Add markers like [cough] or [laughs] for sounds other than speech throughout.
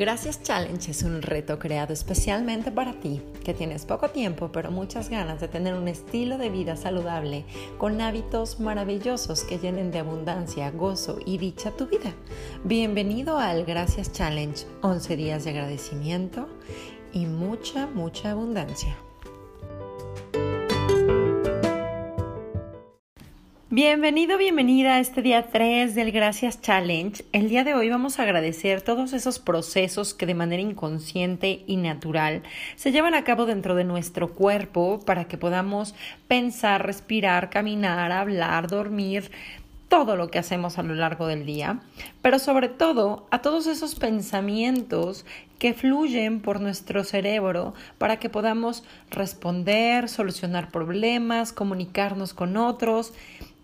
Gracias Challenge es un reto creado especialmente para ti, que tienes poco tiempo pero muchas ganas de tener un estilo de vida saludable con hábitos maravillosos que llenen de abundancia, gozo y dicha tu vida. Bienvenido al Gracias Challenge, 11 días de agradecimiento y mucha, mucha abundancia. Bienvenido, bienvenida a este día 3 del Gracias Challenge. El día de hoy vamos a agradecer todos esos procesos que de manera inconsciente y natural se llevan a cabo dentro de nuestro cuerpo para que podamos pensar, respirar, caminar, hablar, dormir, todo lo que hacemos a lo largo del día, pero sobre todo a todos esos pensamientos que fluyen por nuestro cerebro para que podamos responder, solucionar problemas, comunicarnos con otros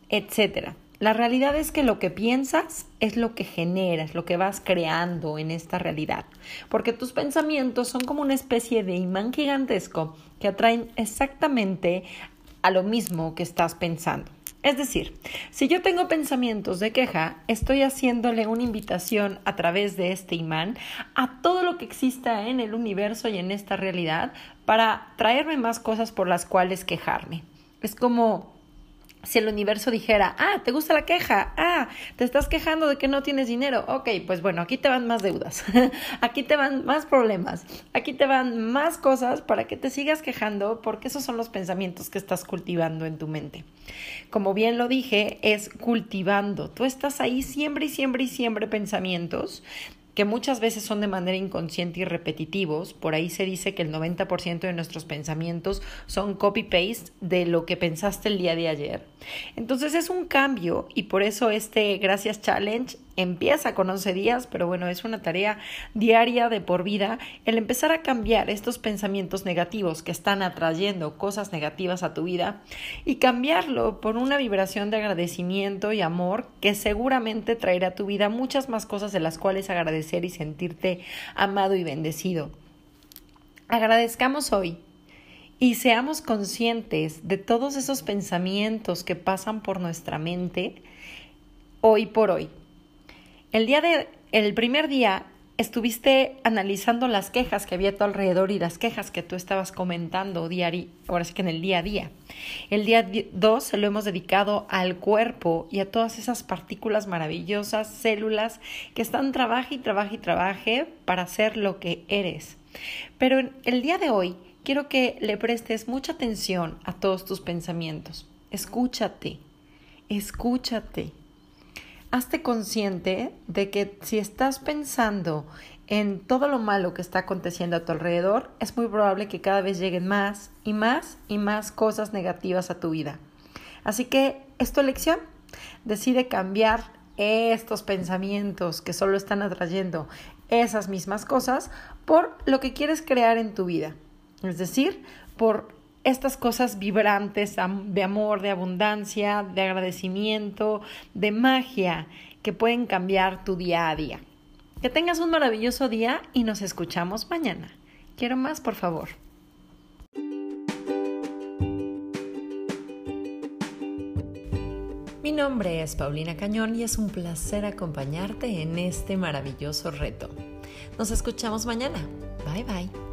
etcétera. La realidad es que lo que piensas es lo que generas, lo que vas creando en esta realidad, porque tus pensamientos son como una especie de imán gigantesco que atraen exactamente a lo mismo que estás pensando. Es decir, si yo tengo pensamientos de queja, estoy haciéndole una invitación a través de este imán a todo lo que exista en el universo y en esta realidad para traerme más cosas por las cuales quejarme. Es como si el universo dijera, ah, ¿te gusta la queja? Ah, te estás quejando de que no tienes dinero. Ok, pues bueno, aquí te van más deudas, [laughs] aquí te van más problemas, aquí te van más cosas para que te sigas quejando porque esos son los pensamientos que estás cultivando en tu mente. Como bien lo dije, es cultivando. Tú estás ahí siempre y siempre y siempre pensamientos que muchas veces son de manera inconsciente y repetitivos. Por ahí se dice que el 90% de nuestros pensamientos son copy-paste de lo que pensaste el día de ayer. Entonces es un cambio y por eso este Gracias Challenge empieza con 11 días, pero bueno, es una tarea diaria de por vida el empezar a cambiar estos pensamientos negativos que están atrayendo cosas negativas a tu vida y cambiarlo por una vibración de agradecimiento y amor que seguramente traerá a tu vida muchas más cosas de las cuales agradecer y sentirte amado y bendecido. Agradezcamos hoy y seamos conscientes de todos esos pensamientos que pasan por nuestra mente hoy por hoy. El día de el primer día estuviste analizando las quejas que había a tu alrededor y las quejas que tú estabas comentando diario, ahora sí que en el día a día. El día dos se lo hemos dedicado al cuerpo y a todas esas partículas maravillosas, células que están trabaje y trabaje y para ser lo que eres. Pero el día de hoy quiero que le prestes mucha atención a todos tus pensamientos. Escúchate, escúchate hazte consciente de que si estás pensando en todo lo malo que está aconteciendo a tu alrededor, es muy probable que cada vez lleguen más y más y más cosas negativas a tu vida. Así que es tu elección. Decide cambiar estos pensamientos que solo están atrayendo esas mismas cosas por lo que quieres crear en tu vida. Es decir, por estas cosas vibrantes de amor, de abundancia, de agradecimiento, de magia que pueden cambiar tu día a día. Que tengas un maravilloso día y nos escuchamos mañana. Quiero más, por favor. Mi nombre es Paulina Cañón y es un placer acompañarte en este maravilloso reto. Nos escuchamos mañana. Bye bye.